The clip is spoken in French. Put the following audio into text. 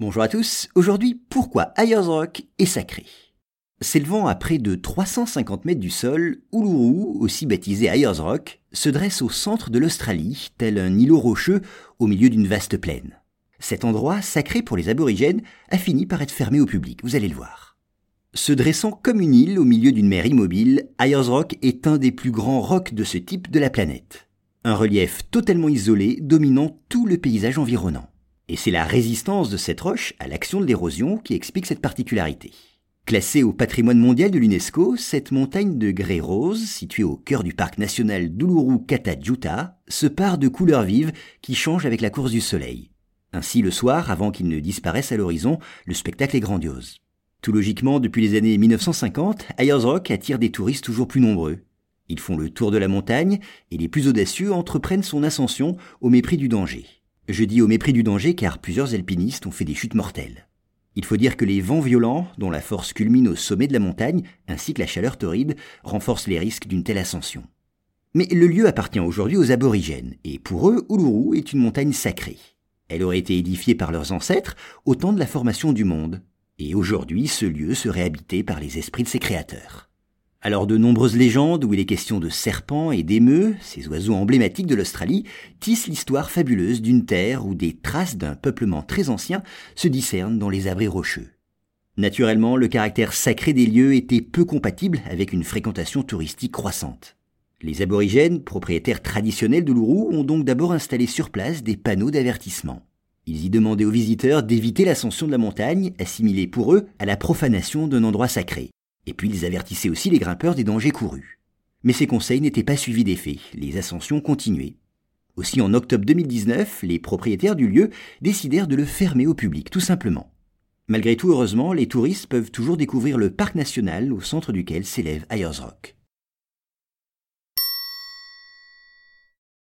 Bonjour à tous, aujourd'hui pourquoi Ayers Rock est sacré? S'élevant à près de 350 mètres du sol, Uluru, aussi baptisé Ayers Rock, se dresse au centre de l'Australie, tel un îlot rocheux au milieu d'une vaste plaine. Cet endroit, sacré pour les aborigènes, a fini par être fermé au public, vous allez le voir. Se dressant comme une île au milieu d'une mer immobile, Ayers Rock est un des plus grands rocs de ce type de la planète. Un relief totalement isolé dominant tout le paysage environnant. Et c'est la résistance de cette roche à l'action de l'érosion qui explique cette particularité. Classée au patrimoine mondial de l'UNESCO, cette montagne de grès rose, située au cœur du parc national d'Uluru Kata se pare de couleurs vives qui changent avec la course du soleil. Ainsi, le soir, avant qu'il ne disparaisse à l'horizon, le spectacle est grandiose. Tout logiquement, depuis les années 1950, Ayers Rock attire des touristes toujours plus nombreux. Ils font le tour de la montagne et les plus audacieux entreprennent son ascension au mépris du danger. Je dis au mépris du danger car plusieurs alpinistes ont fait des chutes mortelles. Il faut dire que les vents violents, dont la force culmine au sommet de la montagne, ainsi que la chaleur torride, renforcent les risques d'une telle ascension. Mais le lieu appartient aujourd'hui aux aborigènes, et pour eux, Uluru est une montagne sacrée. Elle aurait été édifiée par leurs ancêtres au temps de la formation du monde, et aujourd'hui ce lieu serait habité par les esprits de ses créateurs. Alors de nombreuses légendes où il est question de serpents et d'émeux, ces oiseaux emblématiques de l'Australie, tissent l'histoire fabuleuse d'une terre où des traces d'un peuplement très ancien se discernent dans les abris rocheux. Naturellement, le caractère sacré des lieux était peu compatible avec une fréquentation touristique croissante. Les aborigènes, propriétaires traditionnels de l'Ourou, ont donc d'abord installé sur place des panneaux d'avertissement. Ils y demandaient aux visiteurs d'éviter l'ascension de la montagne, assimilée pour eux à la profanation d'un endroit sacré. Et puis ils avertissaient aussi les grimpeurs des dangers courus. Mais ces conseils n'étaient pas suivis d'effet, les ascensions continuaient. Aussi en octobre 2019, les propriétaires du lieu décidèrent de le fermer au public, tout simplement. Malgré tout, heureusement, les touristes peuvent toujours découvrir le parc national au centre duquel s'élève Ayers Rock.